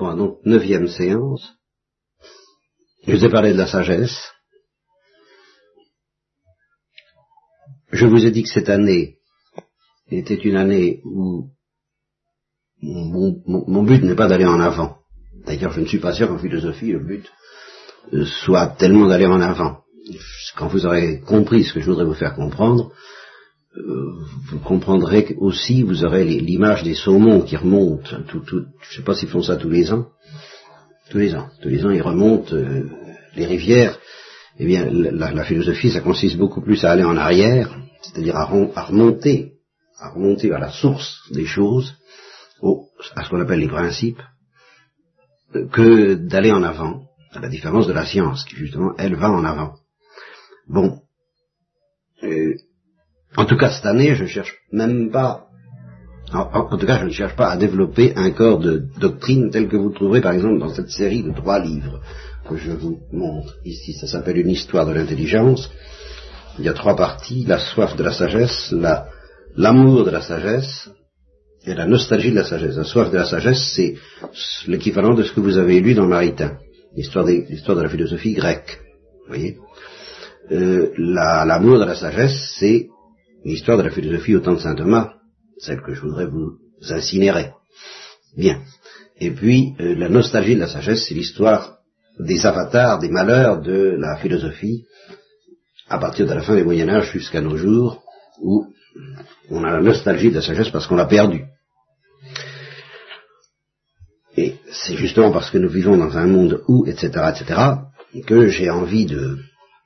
Donc, neuvième séance. Je vous ai parlé de la sagesse. Je vous ai dit que cette année était une année où mon, but n'est pas d'aller en avant. D'ailleurs, je ne suis pas sûr qu'en philosophie, le but soit tellement d'aller en avant. Quand vous aurez compris ce que je voudrais vous faire comprendre, vous comprendrez aussi, vous aurez l'image des saumons qui remontent. Tout, tout, je ne sais pas s'ils font ça tous les ans. Tous les ans. Tous les ans, ils remontent euh, les rivières. Eh bien, la, philosophie, ça consiste beaucoup plus à aller en arrière, c'est-à-dire à, remonter, à remonter vers la source des choses, à ce qu'on appelle les principes, euh, que d'aller en avant, à la différence de la science, qui justement, elle va en avant. Bon. En tout cas, cette année, je ne cherche même pas, en, tout cas, je ne cherche pas à développer un corps de doctrine tel que vous trouverez, par exemple, dans cette série de trois livres que je vous montre ici. Ça s'appelle une histoire de l'intelligence. Il y a trois parties, la soif de la sagesse, l'amour de la sagesse et la nostalgie de la sagesse. La soif de la sagesse, c'est l'équivalent de ce que vous avez lu dans Maritain, l'histoire de la philosophie grecque. Vous voyez euh, L'amour de la sagesse, c'est l'histoire de la philosophie au temps de saint Thomas, celle que je voudrais vous incinérer. Bien. Et puis, euh, la nostalgie de la sagesse, c'est l'histoire des avatars, des malheurs de la philosophie, à partir de la fin du Moyen Âge jusqu'à nos jours, où on a la nostalgie de la sagesse parce qu'on l'a perdue. Et c'est justement parce que nous vivons dans un monde où, etc., etc., que j'ai envie de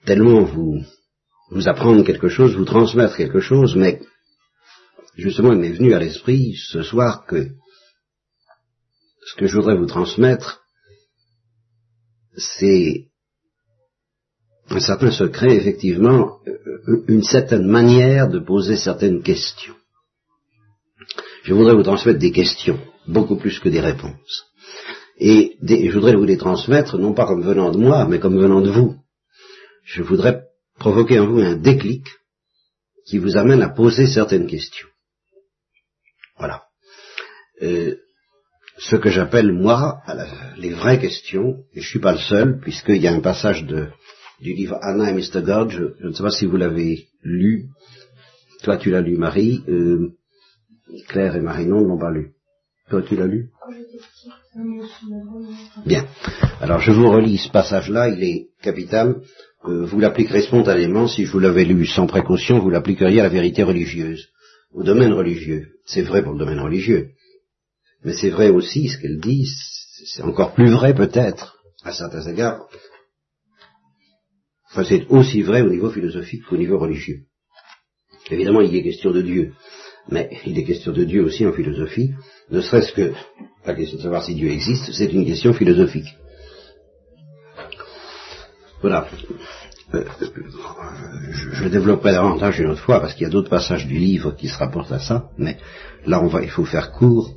tellement vous vous apprendre quelque chose, vous transmettre quelque chose, mais justement, il m'est venu à l'esprit ce soir que ce que je voudrais vous transmettre, c'est un certain secret, effectivement, euh, une certaine manière de poser certaines questions. Je voudrais vous transmettre des questions, beaucoup plus que des réponses. Et je voudrais vous les transmettre, non pas comme venant de moi, mais comme venant de vous. Je voudrais provoquer en vous un déclic qui vous amène à poser certaines questions. Voilà. Euh, ce que j'appelle, moi, les vraies questions, et je ne suis pas le seul, puisqu'il y a un passage de, du livre Anna et Mr. God, je, ne sais pas si vous l'avez lu, toi tu l'as lu Marie, euh, Claire et Marie non l'ont pas lu. Toi tu l'as lu? Bien. Alors je vous relis ce passage-là, il est capital. Euh, vous l'appliquerez spontanément, si vous l'avais lu sans précaution, vous l'appliqueriez à la vérité religieuse, au domaine religieux. C'est vrai pour le domaine religieux. Mais c'est vrai aussi, ce qu'elle dit, c'est encore plus vrai peut-être, à certains égards. Enfin, c'est aussi vrai au niveau philosophique qu'au niveau religieux. Évidemment, il est question de Dieu, mais il est question de Dieu aussi en philosophie, ne serait-ce que la question de savoir si Dieu existe, c'est une question philosophique. Voilà. Euh, je, développerai davantage une autre fois parce qu'il y a d'autres passages du livre qui se rapportent à ça, mais là on va, il faut faire court.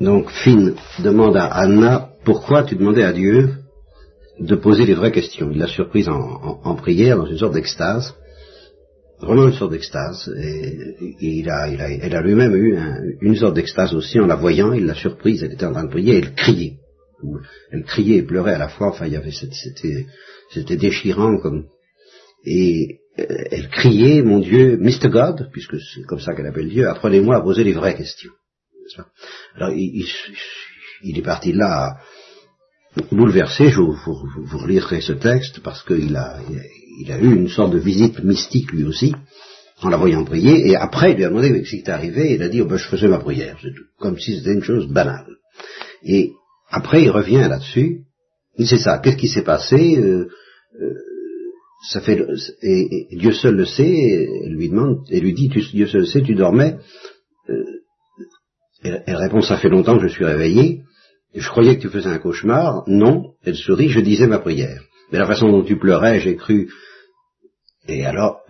Donc Finn demande à Anna pourquoi tu demandais à Dieu de poser les vraies questions? Il l'a surprise en, prière, dans une sorte d'extase, vraiment une sorte d'extase. Et, il a, il a, elle a lui-même eu une sorte d'extase aussi en la voyant. Il l'a surprise, elle était en train de prier, elle criait elle criait et pleurait à la fois, enfin il y avait c'était c'était déchirant comme et euh, elle criait mon Dieu Mr God puisque c'est comme ça qu'elle appelle Dieu apprenez-moi à poser les vraies questions. Alors il, est parti là bouleversé. Je vous, vous, relirez ce texte parce qu'il a il a eu une sorte de visite mystique lui aussi en la voyant prier. Et après il lui a demandé ce qui était arrivé? Il a dit oh ben, je faisais ma prière c'est tout. Comme si c'était une chose banale. Et après, il revient là-dessus. C'est ça. Qu'est-ce qui s'est passé? Euh, euh, Ça fait et, Dieu seul le sait. Et lui demande et lui dit Dieu seul le sait. Tu dormais? Euh, elle, répond Ça fait longtemps que je suis réveillé. Je croyais que tu faisais un cauchemar. Non. Elle sourit. Je disais ma prière. Mais la façon dont tu pleurais, j'ai cru. Et alors,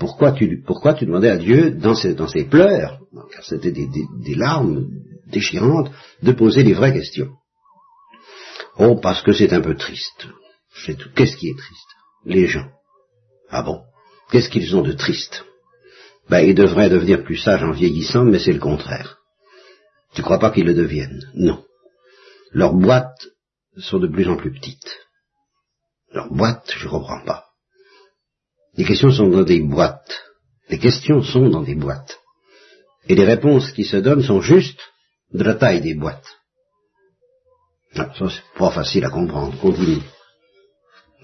pourquoi tu pourquoi tu demandais à Dieu dans ses pleurs, car c'était des larmes déchirante de poser les vraies questions. Oh, parce que c'est un peu triste. Qu'est-ce qui est triste? Les gens. Ah bon? Qu'est-ce qu'ils ont de triste? Ben, ils devraient devenir plus sages en vieillissant, mais c'est le contraire. Tu crois pas qu'ils le deviennent? Non. leurs boîtes sont de plus en plus petites. Leurs boîtes, je ne comprends pas. Les questions sont dans des boîtes. Les questions sont dans des boîtes. Et les réponses qui se donnent sont juste de la taille des boîtes. Ah, ça, c'est pas facile à comprendre. Continue.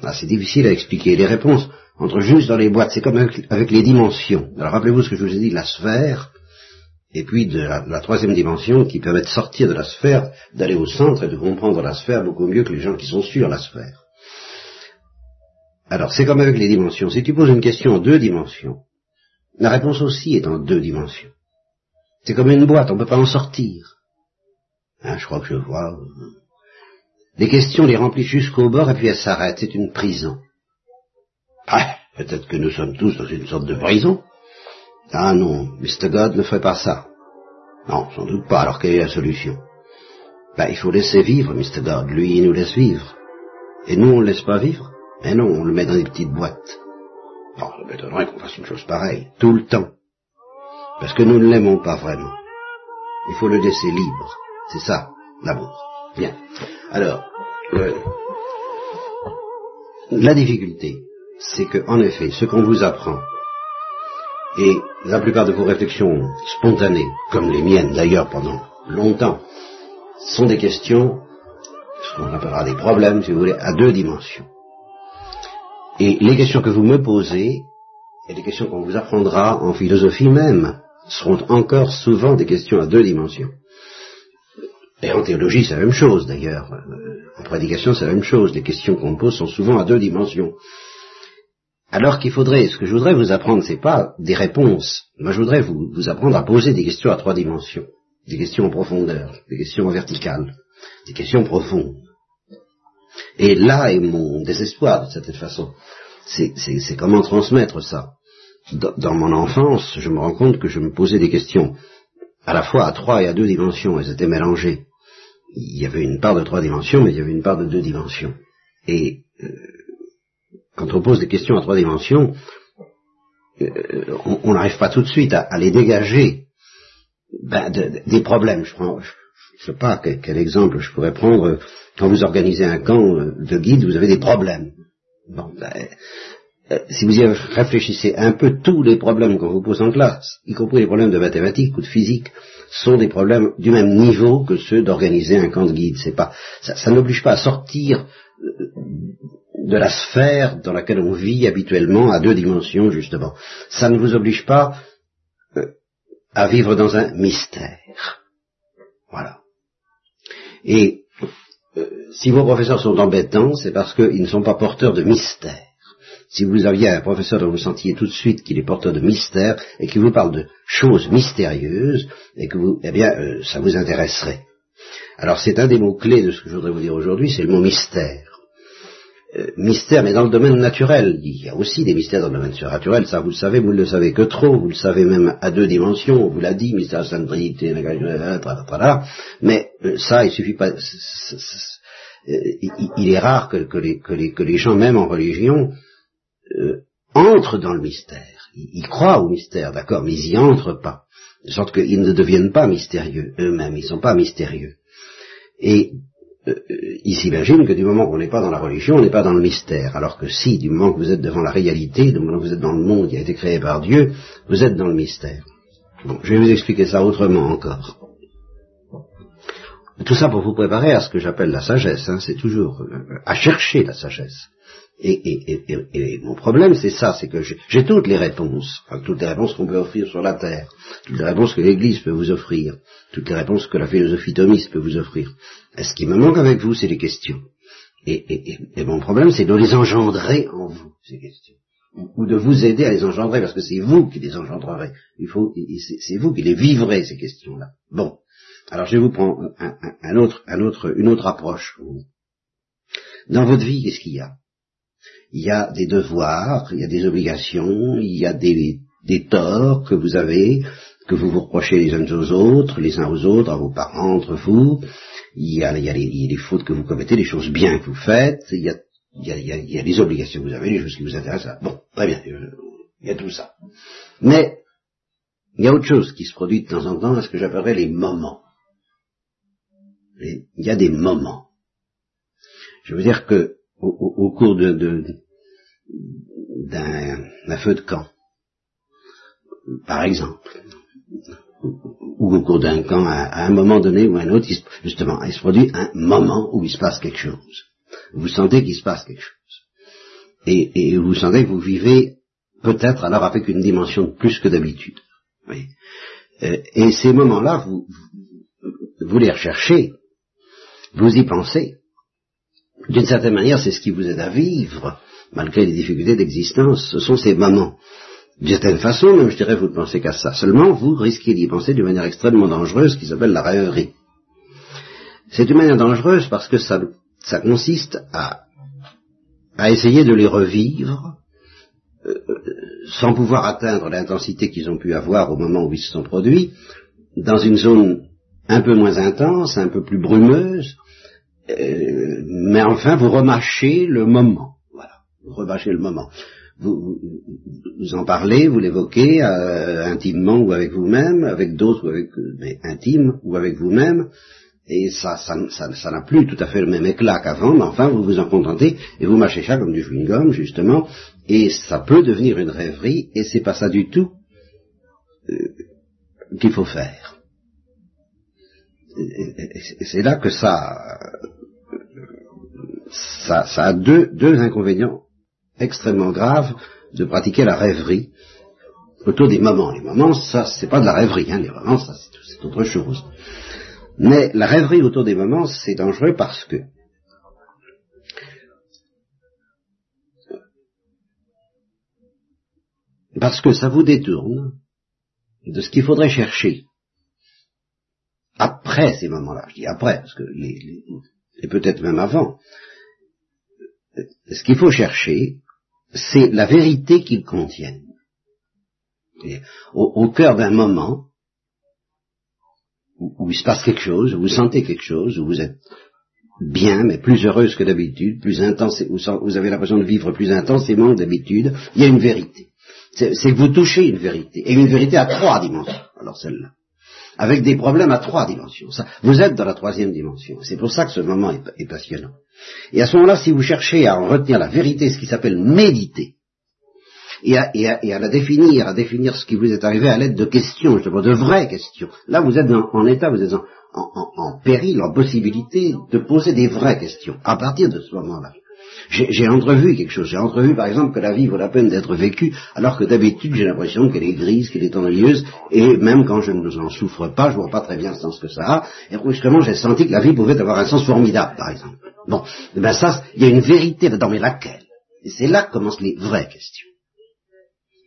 Ah, c'est difficile à expliquer. Les réponses entrent juste dans les boîtes. C'est comme avec, les dimensions. Alors rappelez-vous ce que je vous ai dit, la sphère, et puis de la, troisième dimension qui permet de sortir de la sphère, d'aller au centre et de comprendre la sphère beaucoup mieux que les gens qui sont sur la sphère. Alors c'est comme avec les dimensions. Si tu poses une question en deux dimensions, la réponse aussi est en deux dimensions. C'est comme une boîte, on ne peut pas en sortir. Hein, je crois que je vois. Les questions les remplissent jusqu'au bord et puis elles s'arrêtent. C'est une prison. Ah, peut-être que nous sommes tous dans une sorte de prison. Ah non, Mr. God ne ferait pas ça. Non, sans doute pas. Alors quelle est la solution? Ben, il faut laisser vivre Mr. God. Lui, il nous laisse vivre. Et nous, on ne le laisse pas vivre? Mais non, on le met dans des petites boîtes. Bon, ça m'étonnerait qu'on fasse une chose pareille, tout le temps. Parce que nous ne l'aimons pas vraiment. Il faut le laisser libre. C'est ça, l'amour. Bien. Alors, euh, la difficulté, c'est que, en effet, ce qu'on vous apprend, et la plupart de vos réflexions spontanées, comme les miennes d'ailleurs pendant longtemps, sont des questions, ce qu'on appellera des problèmes, si vous voulez, à deux dimensions. Et les questions que vous me posez, et les questions qu'on vous apprendra en philosophie même, seront encore souvent des questions à deux dimensions. Et en théologie, c'est la même chose d'ailleurs. En prédication, c'est la même chose. Les questions qu'on pose sont souvent à deux dimensions. Alors qu'il faudrait, ce que je voudrais vous apprendre, c'est pas des réponses. Moi, je voudrais vous, vous, apprendre à poser des questions à trois dimensions. Des questions en profondeur, des questions en verticale, des questions profondes. Et là est mon désespoir, de cette façon. C'est comment transmettre ça. Dans, mon enfance, je me rends compte que je me posais des questions à la fois à trois et à deux dimensions, elles étaient mélangées. Il y avait une part de trois dimensions, mais il y avait une part de deux dimensions. Et euh, quand on pose des questions à trois dimensions, euh, on n'arrive pas tout de suite à, les dégager ben, des problèmes. Je prends, je sais pas quel, exemple je pourrais prendre. Quand vous organisez un camp de guide, vous avez des problèmes. Bon, ben, si vous y réfléchissez un peu, tous les problèmes qu'on vous pose en classe, y compris les problèmes de mathématiques ou de physique, sont des problèmes du même niveau que ceux d'organiser un camp de guide. C'est pas, ça, n'oblige pas à sortir euh, de la sphère dans laquelle on vit habituellement à deux dimensions justement. Ça ne vous oblige pas euh, à vivre dans un mystère. Voilà. Et euh, si vos professeurs sont embêtants, c'est parce qu'ils ne sont pas porteurs de mystère. Si vous aviez un professeur dont vous sentiez tout de suite qu'il est porteur de mystère et qu'il vous parle de choses mystérieuses, et que vous, eh bien, euh, ça vous intéresserait. Alors c'est un des mots clés de ce que je voudrais vous dire aujourd'hui, c'est le mot mystère. Euh, mystère, mais dans le domaine naturel. Il y a aussi des mystères dans le domaine surnaturel, ça vous le savez, vous ne le savez que trop, vous le savez même à deux dimensions, on vous l'a dit, mystère Sainte Trinité, mais euh, ça, il suffit pas. il est rare que, les, gens, même en religion, euh, entrent dans le mystère. Ils, croient au mystère, d'accord, mais ils n'y entrent pas. De sorte qu'ils ne deviennent pas mystérieux eux-mêmes, ils ne sont pas mystérieux. Et euh, il s'imagine que du moment qu'on n'est pas dans la religion, on n'est pas dans le mystère. Alors que si, du moment que vous êtes devant la réalité, du moment que vous êtes dans le monde qui a été créé par Dieu, vous êtes dans le mystère. Bon, je vais vous expliquer ça autrement encore. Tout ça pour vous préparer à ce que j'appelle la sagesse, hein, c'est toujours euh, à chercher la sagesse. Et, mon problème, c'est ça, c'est que j'ai toutes les réponses, toutes les réponses qu'on peut offrir sur la Terre, toutes les réponses que l'Église peut vous offrir, toutes les réponses que la philosophie thomiste peut vous offrir. Ce qui me manque avec vous, c'est les questions. Et, mon problème, c'est de les engendrer en vous, ces questions. Ou de vous aider à les engendrer, parce que c'est vous qui les engendrerez. Il faut, c'est vous qui les vivrez, ces questions-là. Bon. Alors je vais vous prendre un, autre, un autre, une autre approche. Dans votre vie, qu'est-ce qu'il y a? Il y a des devoirs, il y a des obligations, il y a des, torts que vous avez, que vous vous reprochez les uns aux autres, les uns aux autres, à vos parents, entre vous. Il y a, les, fautes que vous commettez, les choses bien que vous faites. Il y a, il y a, les obligations que vous avez, les choses qui vous intéressent. Bon, très bien, il y a tout ça. Mais il y a autre chose qui se produit de temps en temps, ce que j'appellerais les moments. il y a des moments. Je veux dire que au, cours d'un feu de camp, par exemple, ou au cours d'un camp, à, un moment donné ou à un autre, justement, il se produit un moment où il se passe quelque chose. Vous sentez qu'il se passe quelque chose. Et, vous sentez que vous vivez peut-être alors avec une dimension plus que d'habitude. Euh, et ces moments-là, vous, vous les recherchez, vous y pensez. D'une certaine manière, c'est ce qui vous aide à vivre, malgré les difficultés d'existence. Ce sont ces moments. D'une certaine façon, même je dirais, vous ne pensez qu'à ça. Seulement, vous risquez d'y penser d'une manière extrêmement dangereuse qui s'appelle la rêverie. C'est une manière dangereuse parce que ça, consiste à, à essayer de les revivre euh, sans pouvoir atteindre l'intensité qu'ils ont pu avoir au moment où ils se sont produits, dans une zone un peu moins intense, un peu plus brumeuse, euh, mais enfin vous remâchez le moment. Voilà, vous remâchez le moment. Vous, vous, en parlez, vous l'évoquez euh, intimement ou avec vous-même, avec d'autres ou avec mais intime ou avec vous-même, et ça, ça, ça, n'a plus tout à fait le même éclat qu'avant, mais enfin vous vous en contentez et vous mâchez ça comme du chewing-gum justement, et ça peut devenir une rêverie, et c'est pas ça du tout euh, qu'il faut faire c'est là que ça, ça, a deux, inconvénients extrêmement graves de pratiquer la rêverie autour des moments. Les moments, ça, c'est pas de la rêverie, hein, les moments, ça, c'est autre chose. Mais la rêverie autour des moments, c'est dangereux parce que parce que ça vous détourne de ce qu'il faudrait chercher après ces moments-là, je dis après, parce que les, et peut-être même avant, ce qu'il faut chercher, c'est la vérité qu'ils contiennent. au, cœur d'un moment où, il se passe quelque chose, où vous sentez quelque chose, où vous êtes bien, mais plus heureuse que d'habitude, plus intense, où vous avez l'impression de vivre plus intensément que d'habitude, il y a une vérité. C'est que vous touchez une vérité, et une vérité à trois dimensions. Alors celle-là avec des problèmes à trois dimensions. vous êtes dans la troisième dimension. C'est pour ça que ce moment est, passionnant. Et à ce moment-là, si vous cherchez à en retenir la vérité, ce qui s'appelle méditer, et à, la définir, à définir ce qui vous est arrivé à l'aide de questions, justement, de vraies questions, là vous êtes en état, vous êtes en, en péril, en possibilité de poser des vraies questions, à partir de ce moment-là. J'ai entrevu quelque chose. J'ai entrevu, par exemple, que la vie vaut la peine d'être vécue, alors que d'habitude, j'ai l'impression qu'elle est grise, qu'elle est ennuyeuse, et même quand je ne en souffre pas, je vois pas très bien le sens que ça a, et brusquement, j'ai senti que la vie pouvait avoir un sens formidable, par exemple. Bon, eh ben ça, il y a une vérité dedans, mais laquelle Et c'est là que commencent les vraies questions.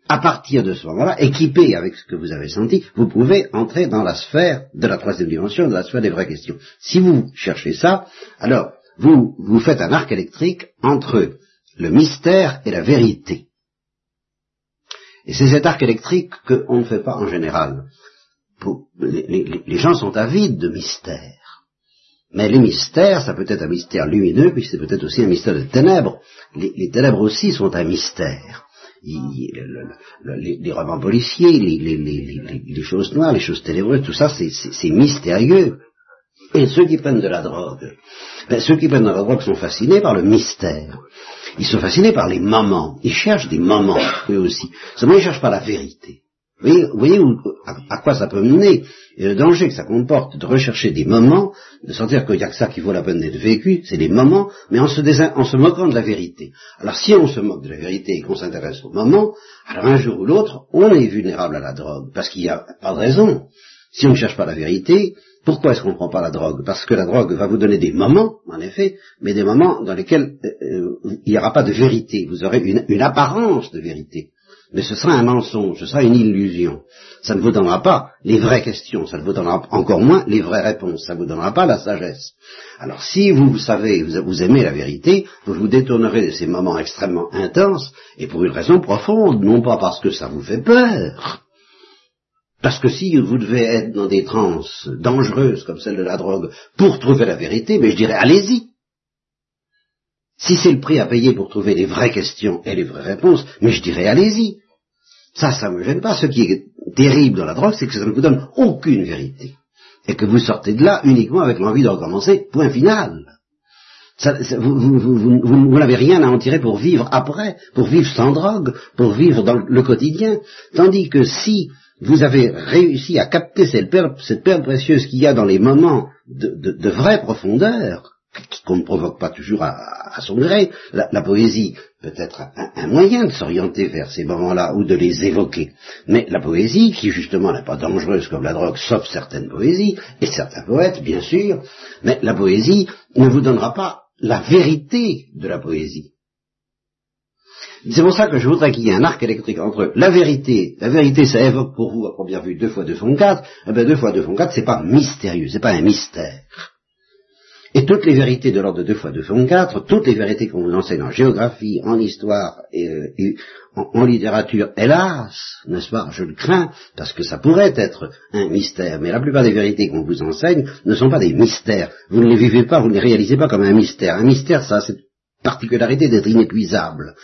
À partir de ce moment-là, équipé avec ce que vous avez senti, vous pouvez entrer dans la sphère de la troisième dimension, dans la sphère des vraies questions. Si vous cherchez ça, alors vous, vous faites un arc électrique entre le mystère et la vérité. Et c'est cet arc électrique qu'on ne fait pas en général. les, gens sont avides de mystère. Mais les mystères, ça peut être un mystère lumineux, puis c'est peut-être aussi un mystère de ténèbres. Les, ténèbres aussi sont un mystère. les, romans policiers, les, choses noires, les choses ténébreuses, tout ça, c'est mystérieux. Et ceux qui prennent de la drogue, ben, ceux qui prennent de la drogue sont fascinés par le mystère. Ils sont fascinés par les moments. Ils cherchent des moments, eux aussi. Seulement, ils ne cherchent pas la vérité. Vous voyez, à, quoi ça peut mener et le danger que ça comporte de rechercher des moments, de sentir qu'il n'y a que ça qui vaut la peine d'être vécu, c'est des moments, mais en se, en se moquant de la vérité. Alors si on se moque de la vérité et qu'on s'intéresse aux moments, alors un jour ou l'autre, on est vulnérable à la drogue, parce qu'il n'y a pas de raison. Si on ne cherche pas la vérité, pourquoi est-ce qu'on ne prend pas la drogue? Parce que la drogue va vous donner des moments, en effet, mais des moments dans lesquels euh, euh, il n'y aura pas de vérité. Vous aurez une, apparence de vérité. Mais ce sera un mensonge, ce sera une illusion. Ça ne vous donnera pas les vraies questions, ça ne vous donnera encore moins les vraies réponses, ça ne vous donnera pas la sagesse. Alors si vous, savez, vous aimez la vérité, vous vous détournerez de ces moments extrêmement intenses, et pour une raison profonde, non pas parce que ça vous fait peur, parce que si vous devez être dans des transes dangereuses comme celle de la drogue pour trouver la vérité, mais je dirais allez-y. Si c'est le prix à payer pour trouver les vraies questions et les vraies réponses, mais je dirais allez-y. Ça, ça me gêne pas. Ce qui est terrible dans la drogue, c'est que ça ne vous donne aucune vérité. et que vous sortez de là uniquement avec l'envie de recommencer, point final. vous, n'avez rien à en tirer pour vivre après, pour vivre sans drogue, pour vivre dans le quotidien. Tandis que si vous avez réussi à capter cette perle, précieuse qu'il y a dans les moments de vraie profondeur, qu'on ne provoque pas toujours à, son gré. La, poésie peut être un, moyen de s'orienter vers ces moments-là ou de les évoquer. Mais la poésie, qui justement n'est pas dangereuse comme la drogue, sauf certaines poésies, et certains poètes, bien sûr, mais la poésie ne vous donnera pas la vérité de la poésie. C'est pour ça que je voudrais qu'il y ait un arc électrique entre la vérité, la vérité ça évoque pour vous à première vue deux fois deux font quatre, eh bien deux fois deux font quatre c'est pas mystérieux, c'est pas un mystère. Et toutes les vérités de l'ordre de deux fois deux font quatre, toutes les vérités qu'on vous enseigne en géographie, en histoire et, euh, en, littérature, hélas, n'est-ce pas, je le crains, parce que ça pourrait être un mystère, mais la plupart des vérités qu'on vous enseigne ne sont pas des mystères. Vous ne les vivez pas, vous ne les réalisez pas comme un mystère. Un mystère, ça, c'est particularité d'être inépuisable,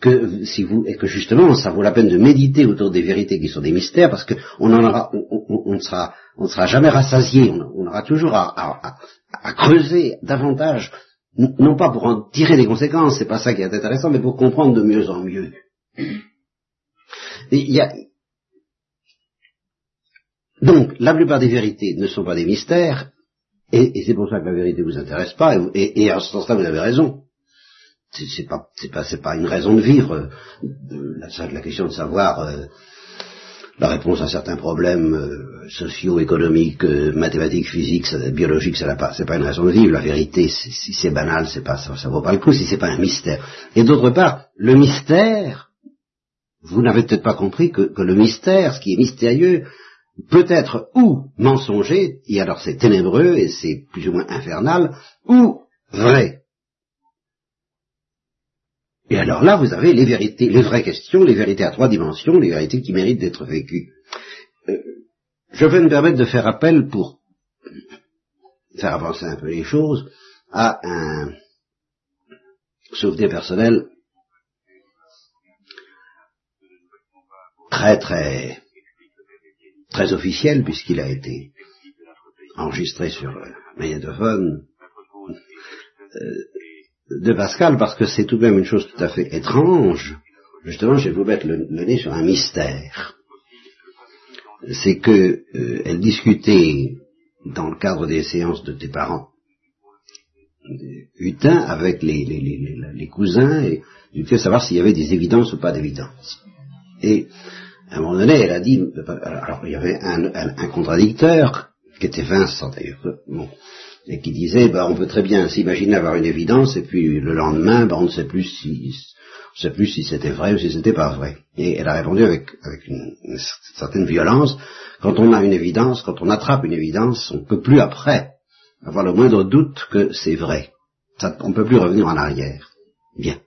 que si vous et que justement ça vaut la peine de méditer autour des vérités qui sont des mystères, parce qu'on en aura, on, ne sera, on sera jamais rassasié, on, aura toujours à, à creuser davantage, non pas pour en tirer des conséquences, c'est pas ça qui est intéressant, mais pour comprendre de mieux en mieux. Donc, la plupart des vérités ne sont pas des mystères, et, c'est pour ça que la vérité vous intéresse pas, et, et, en ce sens-là, vous avez raison. C'est pas, pas, pas une raison de vivre. Euh, la, question de savoir euh, la réponse à certains problèmes euh, socio-économiques, euh, mathématiques, physiques, biologiques, ça pas, c'est pas une raison de vivre. La vérité, si c'est banal, c'est pas, ça, ça vaut pas le coup si c'est pas un mystère. Et d'autre part, le mystère, vous n'avez peut-être pas compris que, le mystère, ce qui est mystérieux, peut être ou mensonger, et alors c'est ténébreux et c'est plus ou moins infernal, ou vrai. Et alors là, vous avez les vérités, les vraies questions, les vérités à trois dimensions, les vérités qui méritent d'être vécues. Euh, je vais me permettre de faire appel pour faire avancer un peu les choses à un souvenir personnel très très très officiel puisqu'il a été enregistré sur magnétophone euh, de Pascal parce que c'est tout de même une chose tout à fait étrange. Justement, je vais vous mettre le, nez sur un mystère. C'est que euh, elle discutait dans le cadre des séances de tes parents Hutin avec les, cousins et du fait savoir s'il y avait des évidences ou pas d'évidences. Et à un moment donné, elle a dit, alors il y avait un, un contradicteur qui était Vincent d'ailleurs. Bon, et qui disait, bah, on peut très bien s'imaginer avoir une évidence, et puis le lendemain, bah, on ne sait plus si, on sait plus si c'était vrai ou si c'était pas vrai. Et elle a répondu avec, avec une, certaine violence, quand on a une évidence, quand on attrape une évidence, on ne peut plus après avoir le moindre doute que c'est vrai. on ne peut plus revenir en arrière. Bien.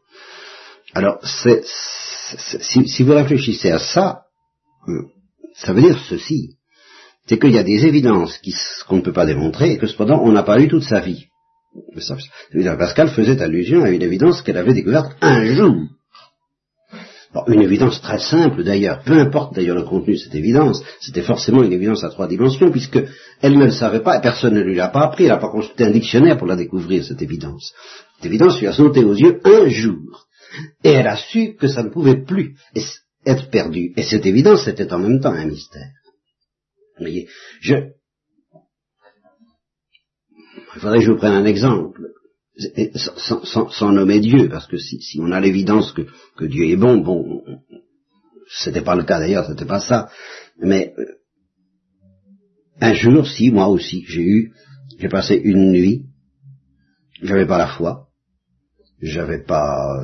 Alors, si, vous réfléchissez à ça, euh, ça veut dire ceci c'est qu'il y a des évidences qu'on ne peut pas démontrer et que cependant on n'a pas eu toute sa vie. Pascal faisait allusion à une évidence qu'elle avait découverte un jour. une évidence très simple d'ailleurs, peu importe d'ailleurs le contenu de cette évidence, c'était forcément une évidence à trois dimensions, puisque elle ne le savait pas, et personne ne lui l'a pas appris, elle n'a pas consulté un dictionnaire pour la découvrir, cette évidence. Cette évidence lui a sauté aux yeux un jour, et elle a su que ça ne pouvait plus être perdu. Et cette évidence, c'était en même temps un mystère. Voyez, je, il faudrait que je vous prenne un exemple, sans, nommer Dieu, parce que si, on a l'évidence que, Dieu est bon, bon, c'était pas le cas d'ailleurs, c'était pas ça, mais un jour, si, moi aussi, j'ai eu, j'ai passé une nuit, j'avais pas la foi, j'avais pas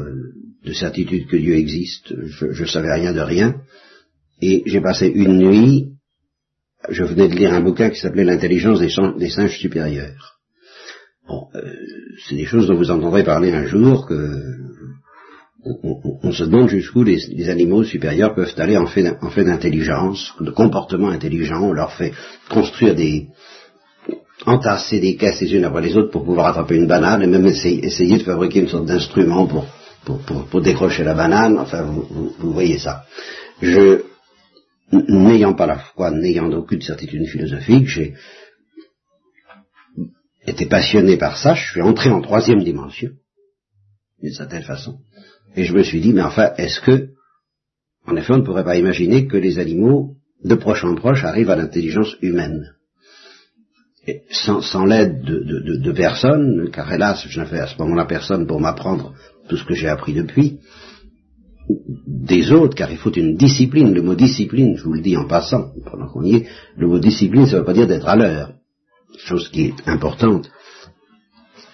de certitude que Dieu existe, je, je savais rien de rien, et j'ai passé une nuit je venais de lire un bouquin qui s'appelait L'intelligence des, singes supérieurs. Bon, euh, c'est des choses dont vous entendrez parler un jour, que on, se demande jusqu'où les, animaux supérieurs peuvent aller en fait, en fait d'intelligence, de comportement intelligent. On leur fait construire des, entasser des caisses les unes après les autres pour pouvoir attraper une banane et même essayer, de fabriquer une sorte d'instrument pour, pour, pour, décrocher la banane. Enfin, vous, vous voyez ça. Je, n'ayant pas la foi, n'ayant aucune certitude philosophique, j'ai été passionné par ça, je suis entré en troisième dimension, d'une certaine façon, et je me suis dit, mais enfin, est-ce que, en effet, on ne pourrait pas imaginer que les animaux, de proche en proche, arrivent à l'intelligence humaine? Sans, l'aide de, de, de, personne, car hélas, je n'avais à ce moment-là personne pour m'apprendre tout ce que j'ai appris depuis, des autres, car il faut une discipline. Le mot discipline, je vous le dis en passant, pendant qu'on y est, le mot discipline, ça ne veut pas dire d'être à l'heure. Chose qui est importante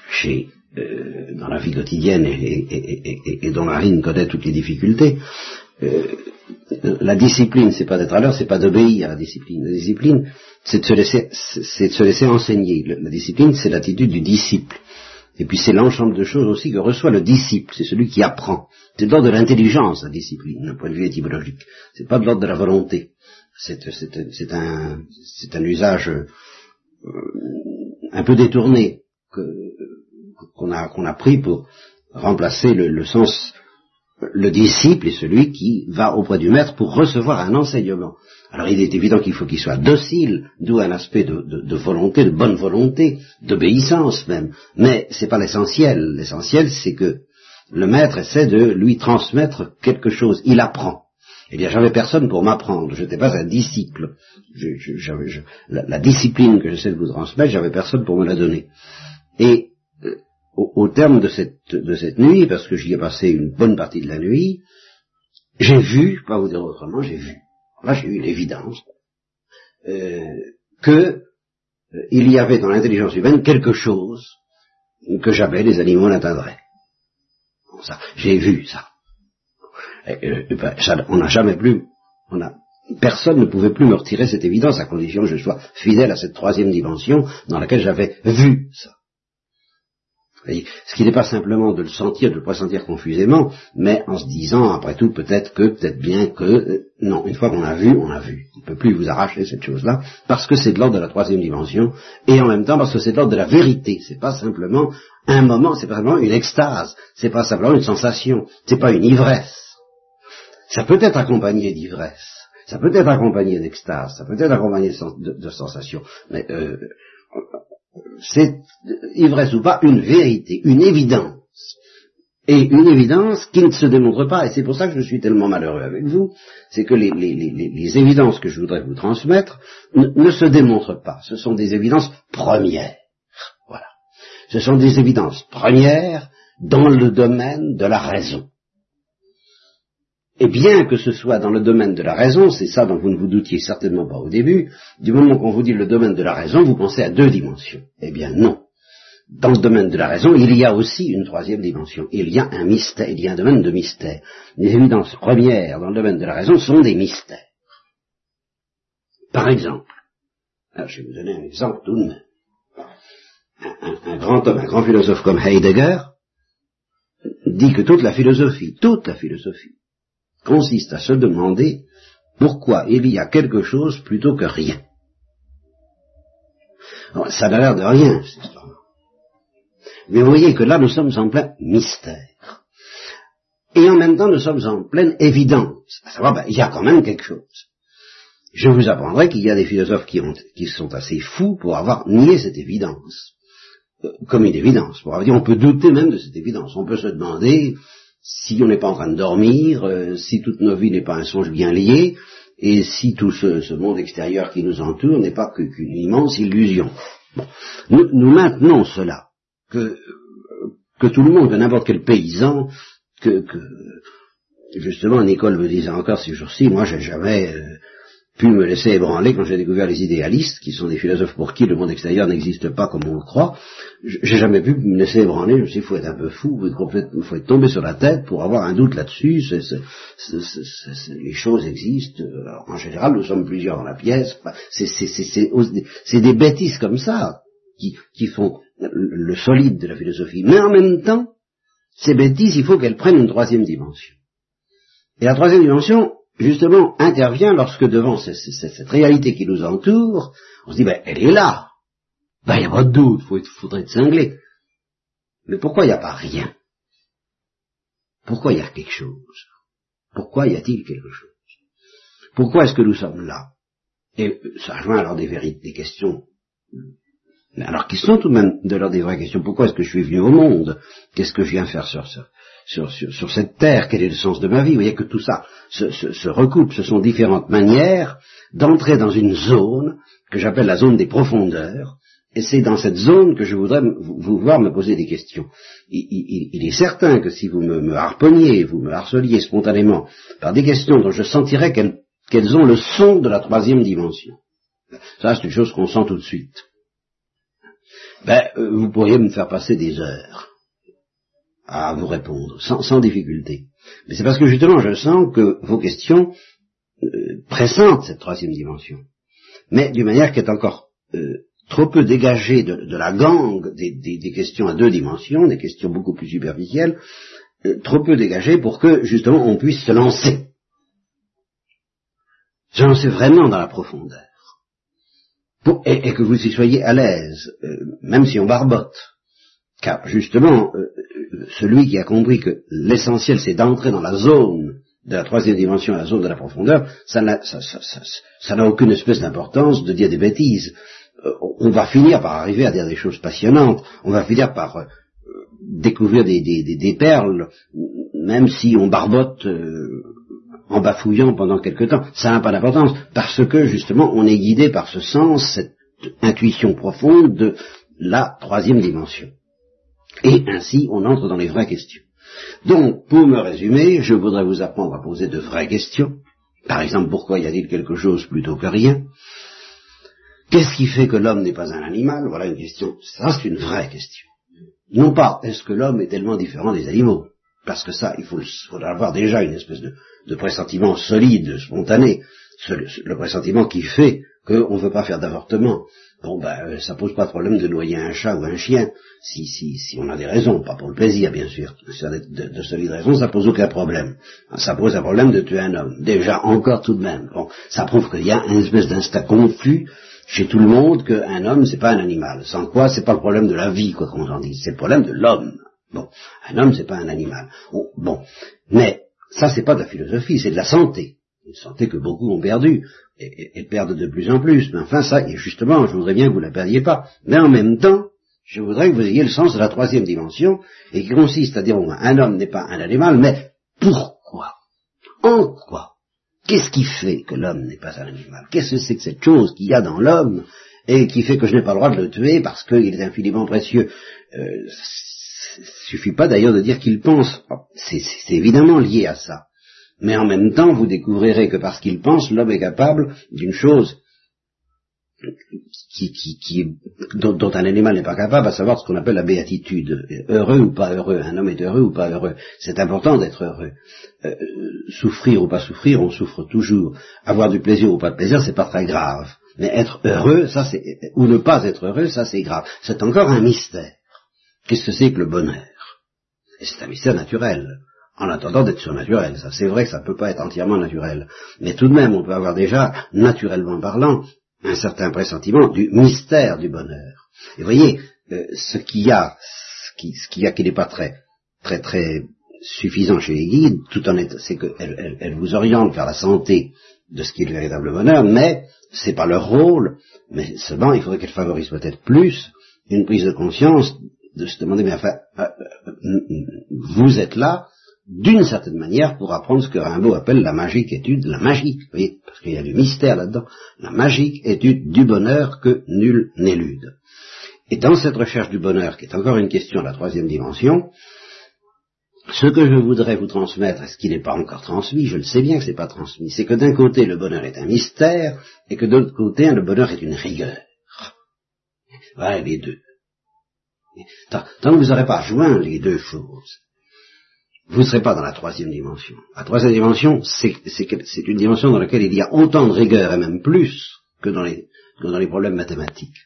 chez, euh, dans la vie quotidienne et, et, dont Marine connaît toutes les difficultés. Euh, la discipline, c'est pas d'être à l'heure, c'est pas d'obéir à la discipline. La discipline, c'est de se laisser, c'est de se laisser enseigner. La discipline, c'est l'attitude du disciple. Et puis c'est l'ensemble de choses aussi que reçoit le disciple, c'est celui qui apprend. C'est de l'ordre de l'intelligence, la discipline, d'un point de vue étymologique. C'est pas de l'ordre de la volonté. C'est, un, usage euh, un peu détourné qu'on a, a pris pour remplacer le sens le disciple est celui qui va auprès du maître pour recevoir un enseignement. Alors il est évident qu'il faut qu'il soit docile, d'où un aspect de, volonté, de bonne volonté, d'obéissance même. Mais c'est pas l'essentiel. L'essentiel, c'est que le maître essaie de lui transmettre quelque chose. Il apprend. Eh bien, j'avais personne pour m'apprendre. Je n'étais pas un disciple. la, discipline que j'essaie de vous transmettre, j'avais personne pour me la donner. Au, terme de cette, nuit, parce que j'y ai passé une bonne partie de la nuit, j'ai vu, pas vous dire autrement, j'ai vu là j'ai eu l'évidence, euh, que euh, il y avait dans l'intelligence humaine quelque chose que jamais les animaux n'atteindraient. j'ai vu ça. Euh, ben, ça on n'a jamais plus, on a, personne ne pouvait plus me retirer cette évidence à condition que je sois fidèle à cette troisième dimension dans laquelle j'avais vu ça. Ce qui n'est pas simplement de le sentir, de le pressentir confusément, mais en se disant, après tout, peut-être que, peut-être bien que, euh, non, une fois qu'on a vu, on a vu. On ne peut plus vous arracher cette chose-là, parce que c'est de l'ordre de la troisième dimension, et en même temps parce que c'est de l'ordre de la vérité. C'est pas simplement un moment, c'est pas simplement une extase, c'est pas simplement une sensation, c'est pas une ivresse. Ça peut être accompagné d'ivresse, ça peut être accompagné d'extase, ça peut être accompagné de, de, sensation, mais euh, c'est, ivresse ou pas, une vérité, une évidence. Et une évidence qui ne se démontre pas, et c'est pour ça que je suis tellement malheureux avec vous, c'est que les, évidences que je voudrais vous transmettre ne, se démontrent pas. Ce sont des évidences premières. Voilà. Ce sont des évidences premières dans le domaine de la raison. Et bien que ce soit dans le domaine de la raison, c'est ça dont vous ne vous doutiez certainement pas au début, du moment qu'on vous dit le domaine de la raison, vous pensez à deux dimensions. Eh bien non. Dans le domaine de la raison, il y a aussi une troisième dimension. Il y a un mystère, il y a un domaine de mystère. Les évidences premières dans le domaine de la raison sont des mystères. Par exemple, je vais vous donner un exemple tout de même. un grand homme, un grand philosophe comme Heidegger dit que toute la philosophie, toute la philosophie, consiste à se demander pourquoi il y a quelque chose plutôt que rien. ça n'a l'air de rien, cette histoire. Mais vous voyez que là, nous sommes en plein mystère. Et en même temps, nous sommes en pleine évidence. À savoir, ben, il y a quand même quelque chose. Je vous apprendrai qu'il y a des philosophes qui, ont, qui sont assez fous pour avoir nié cette évidence. Euh, comme une évidence. Pour avoir dit, on peut douter même de cette évidence. On peut se demander, si on n'est pas en train de dormir, euh, si toute nos vies n'est pas un songe bien lié, et si tout ce, monde extérieur qui nous entoure n'est pas qu'une immense illusion. Nous, maintenons cela, que, que tout le monde, n'importe quel paysan, que, que justement Nicole me disait encore ces jours-ci, moi j'ai jamais euh, pu me laisser ébranler quand j'ai découvert les idéalistes, qui sont des philosophes pour qui le monde extérieur n'existe pas comme on le croit. J'ai jamais pu me laisser ébranler. Je me suis dit, faut être un peu fou, il faut être tombé sur la tête pour avoir un doute là-dessus. les choses existent. en général, nous sommes plusieurs dans la pièce. C'est des bêtises comme ça qui font le solide de la philosophie. Mais en même temps, ces bêtises, il faut qu'elles prennent une troisième dimension. Et la troisième dimension, justement, intervient lorsque devant cette, réalité qui nous entoure, on se dit, ben, elle est là. Ben, il n'y a pas de doute, il faudrait être cinglé. Mais pourquoi il n'y a pas rien? Pourquoi il y a quelque chose? Pourquoi y a-t-il quelque chose? Pourquoi est-ce que nous sommes là? Et ça rejoint alors des, vérités, des questions. Alors qu'ils sont tout de même de l'ordre des vraies questions? Pourquoi est-ce que je suis venu au monde? Qu'est-ce que je viens faire sur, sur, cette terre Quel est le sens de ma vie? Vous voyez que tout ça se, se recoupe. Ce sont différentes manières d'entrer dans une zone que j'appelle la zone des profondeurs, et c'est dans cette zone que je voudrais vous voir me poser des questions. Il, est certain que si vous me, harponniez, vous me harceliez spontanément par des questions dont je sentirais qu'elles ont le son de la troisième dimension, ça c'est une chose qu'on sent tout de suite, ben, euh, vous pourriez me faire passer des heures à vous répondre, sans, difficulté. Mais c'est parce que justement je sens que vos questions euh, pressentent cette troisième dimension, mais d'une manière qui est encore euh, trop peu dégagé de, la gangue des, questions à deux dimensions, des questions beaucoup plus superficielles, euh, trop peu dégagé pour que justement on puisse se lancer. Se lancer vraiment dans la profondeur. et, que vous y soyez à l'aise, euh, même si on barbote. Car justement, euh, celui qui a compris que l'essentiel c'est d'entrer dans la zone de la troisième dimension, la zone de la profondeur, ça n'a aucune espèce d'importance de dire des bêtises. Euh, on va finir par arriver à dire des choses passionnantes, on va finir par euh, découvrir des, perles, même si on barbote euh, en bafouillant pendant quelque temps. Ça n'a pas d'importance, parce que justement on est guidé par ce sens, cette intuition profonde de la troisième dimension. Et ainsi on entre dans les vraies questions. Donc, pour me résumer, je voudrais vous apprendre à poser de vraies questions. Par exemple, pourquoi y a-t-il quelque chose plutôt que rien? Qu'est-ce qui fait que l'homme n'est pas un animal? Voilà une question. Ça, c'est une vraie question. Non pas est-ce que l'homme est tellement différent des animaux, parce que ça, il faut, avoir déjà une espèce de, pressentiment solide, spontané, le, pressentiment qui fait qu'on ne veut pas faire d'avortement. Bon, ben, euh, ça pose pas de problème de noyer un chat ou un chien, si, si, si on a des raisons, pas pour le plaisir, bien sûr. De, de, solides raisons, ça pose aucun problème. Ça pose un problème de tuer un homme. Déjà, encore tout de même. Bon, ça prouve qu'il y a une espèce d'instinct confus chez tout le monde qu'un homme, c'est pas un animal. Sans quoi, c'est pas le problème de la vie, quoi qu'on en dise. C'est le problème de l'homme. Bon, un homme, c'est pas un animal. Bon, mais ça, c'est pas de la philosophie, c'est de la santé. Une santé que beaucoup ont perdue et, perdent de plus en plus. Mais enfin, ça, et justement, je voudrais bien que vous la perdiez pas. Mais en même temps, je voudrais que vous ayez le sens de la troisième dimension, et qui consiste à dire, un homme n'est pas un animal, mais pourquoi? En quoi? Qu'est-ce qui fait que l'homme n'est pas un animal? Qu'est-ce que c'est que cette chose qu'il y a dans l'homme et qui fait que je n'ai pas le droit de le tuer parce qu'il est infiniment précieux? Euh, suffit pas d'ailleurs de dire qu'il pense. C'est évidemment lié à ça. Mais en même temps, vous découvrirez que parce qu'il pense, l'homme est capable d'une chose qui, qui, dont, un animal n'est pas capable, à savoir ce qu'on appelle la béatitude. Heureux ou pas heureux, un homme est heureux ou pas heureux. C'est important d'être heureux. Euh, souffrir ou pas souffrir, on souffre toujours. Avoir du plaisir ou pas de plaisir, c'est pas très grave. Mais être heureux, ça c'est, ou ne pas être heureux, ça c'est grave. C'est encore un mystère. Qu'est-ce que c'est que le bonheur? C'est un mystère naturel en attendant d'être surnaturel. Ça, c'est vrai que ça ne peut pas être entièrement naturel. Mais tout de même, on peut avoir déjà, naturellement parlant, un certain pressentiment du mystère du bonheur. Et voyez, euh, ce qu'il y a, ce qu'il y a qui n'est pas très, très, très suffisant chez les guides, tout en est, c'est qu'elle elle, vous oriente vers la santé de ce qui est le véritable bonheur, mais c'est pas leur rôle, mais seulement il faudrait qu'elle favorise peut-être plus une prise de conscience de se demander, mais enfin, euh, euh, vous êtes là, d'une certaine manière, pour apprendre ce que Rimbaud appelle la magique étude, la magique, vous voyez, parce qu'il y a du mystère là-dedans, la magique étude du bonheur que nul n'élude. Et dans cette recherche du bonheur, qui est encore une question de la troisième dimension, ce que je voudrais vous transmettre, et ce qui n'est pas encore transmis, je le sais bien que ce n'est pas transmis, c'est que d'un côté le bonheur est un mystère, et que de l'autre côté le bonheur est une rigueur. Voilà les deux. Tant que vous n'aurez pas joint les deux choses, vous ne serez pas dans la troisième dimension. La troisième dimension, c'est une dimension dans laquelle il y a autant de rigueur et même plus que dans les, problèmes mathématiques.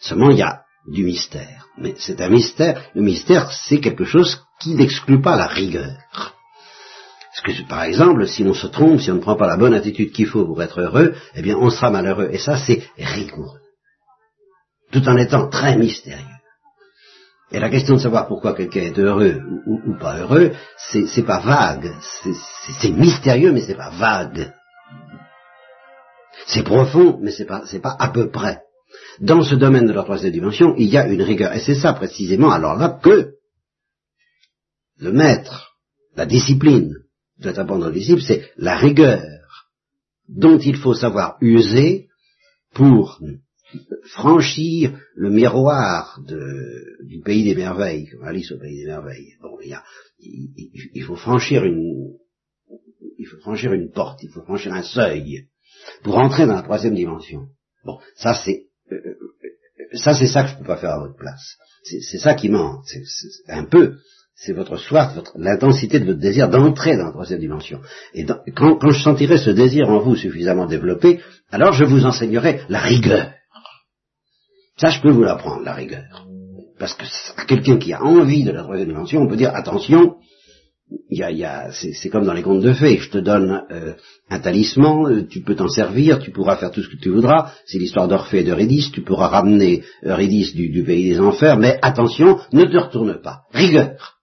Seulement, il y a du mystère. Mais c'est un mystère. Le mystère, c'est quelque chose qui n'exclut pas la rigueur. Parce que, par exemple, si on se trompe, si on ne prend pas la bonne attitude qu'il faut pour être heureux, eh bien, on sera malheureux. Et ça, c'est rigoureux. Tout en étant très mystérieux. Et la question de savoir pourquoi quelqu'un est heureux ou, pas heureux, c'est pas vague. C'est mystérieux, mais c'est pas vague. C'est profond, mais c'est pas, pas à peu près. dans ce domaine de la troisième dimension, il y a une rigueur. Et c'est ça précisément, alors là, que le maître, la discipline doit apprendre au disciple, c'est la rigueur dont il faut savoir user pour franchir le miroir du pays des merveilles, comme Alice au pays des merveilles. Bon, il, il, faut franchir une, il faut franchir une porte, il faut franchir un seuil pour entrer dans la troisième dimension. Bon, ça c'est, euh, ça c'est ça que je ne peux pas faire à votre place. C'est ça qui manque. C'est un peu, c'est votre soif, l'intensité de votre désir d'entrer dans la troisième dimension. Et quand je sentirai ce désir en vous suffisamment développé, alors je vous enseignerai la rigueur. Ça, je peux vous l'apprendre, la rigueur. Parce que à quelqu'un qui a envie de la troisième dimension, on peut dire attention, y a, y a, c'est comme dans les contes de fées, je te donne euh, un talisman, euh, tu peux t'en servir, tu pourras faire tout ce que tu voudras, c'est l'histoire d'Orphée et d'Eurydice, tu pourras ramener Eurydice du, du, pays des enfers, mais attention, ne te retourne pas, rigueur.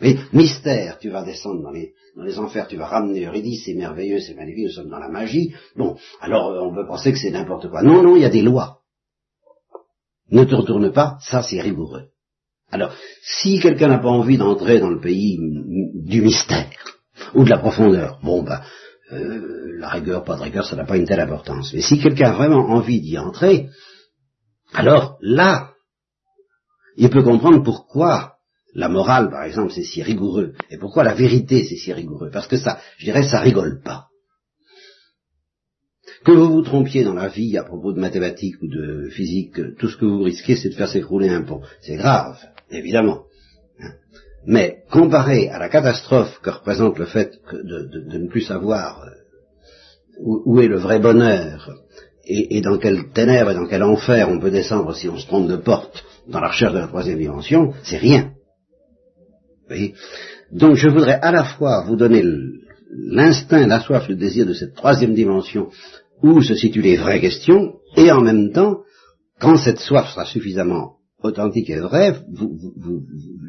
Mais mystère, tu vas descendre dans les, dans les enfers, tu vas ramener Eurydice, c'est merveilleux, c'est magnifique, nous sommes dans la magie. Bon, alors euh, on peut penser que c'est n'importe quoi. Non, non, il y a des lois ne te retourne pas, ça c'est rigoureux. Alors, si quelqu'un n'a pas envie d'entrer dans le pays du mystère ou de la profondeur, bon ben, euh, la rigueur, pas de rigueur, ça n'a pas une telle importance. Mais si quelqu'un a vraiment envie d'y entrer, alors là, il peut comprendre pourquoi la morale, par exemple, c'est si rigoureux, et pourquoi la vérité, c'est si rigoureux. Parce que ça, je dirais, ça rigole pas. Que vous vous trompiez dans la vie à propos de mathématiques ou de physique, tout ce que vous risquez, c'est de faire s'écrouler un pont. C'est grave, évidemment. Hein. Mais comparé à la catastrophe que représente le fait de, ne plus savoir euh, où, est le vrai bonheur et, dans quel ténèbres et dans quel enfer on peut descendre si on se trompe de porte dans la recherche de la troisième dimension, c'est rien. Donc je voudrais à la fois vous donner l'instinct, la soif, le désir de cette troisième dimension où se situent les vraies questions, et en même temps, quand cette soif sera suffisamment authentique et vraie,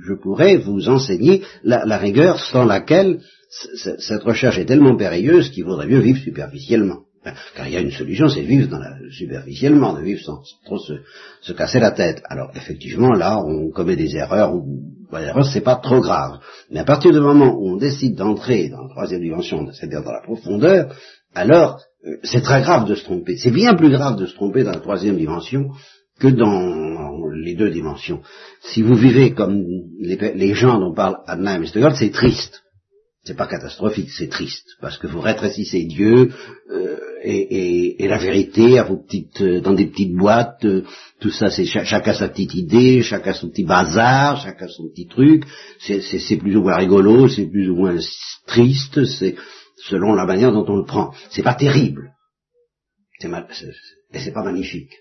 je pourrai vous enseigner la, rigueur sans laquelle cette recherche est tellement périlleuse qu'il vaudrait mieux vivre superficiellement. Car il y a une solution, c'est vivre dans la, superficiellement, de vivre sans, trop se, casser la tête. Alors effectivement, là, on commet des erreurs, ou des erreurs, c'est pas trop grave. Mais à partir du moment où on décide d'entrer dans la troisième dimension, c'est-à-dire dans la profondeur, alors euh, c'est très grave de se tromper. C'est bien plus grave de se tromper dans la troisième dimension que dans les deux dimensions. Si vous vivez comme les, gens dont parle Anna et c'est triste. C'est pas catastrophique, c'est triste, parce que vous rétrécissez Dieu euh, et, la vérité à vos petites, euh, dans des petites boîtes. tout ça, c'est chacun sa petite idée, chacun son petit bazar, chacun son petit truc. C'est plus ou moins rigolo, c'est plus ou moins triste. C'est selon la manière dont on le prend. C'est pas terrible. C'est et c'est pas magnifique.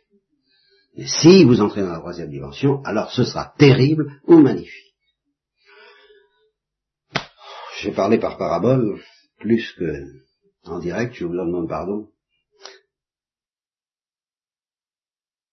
Mais si vous entrez dans la troisième dimension, alors ce sera terrible ou magnifique. J'ai parlé par parabole plus que en direct, je vous en demande pardon.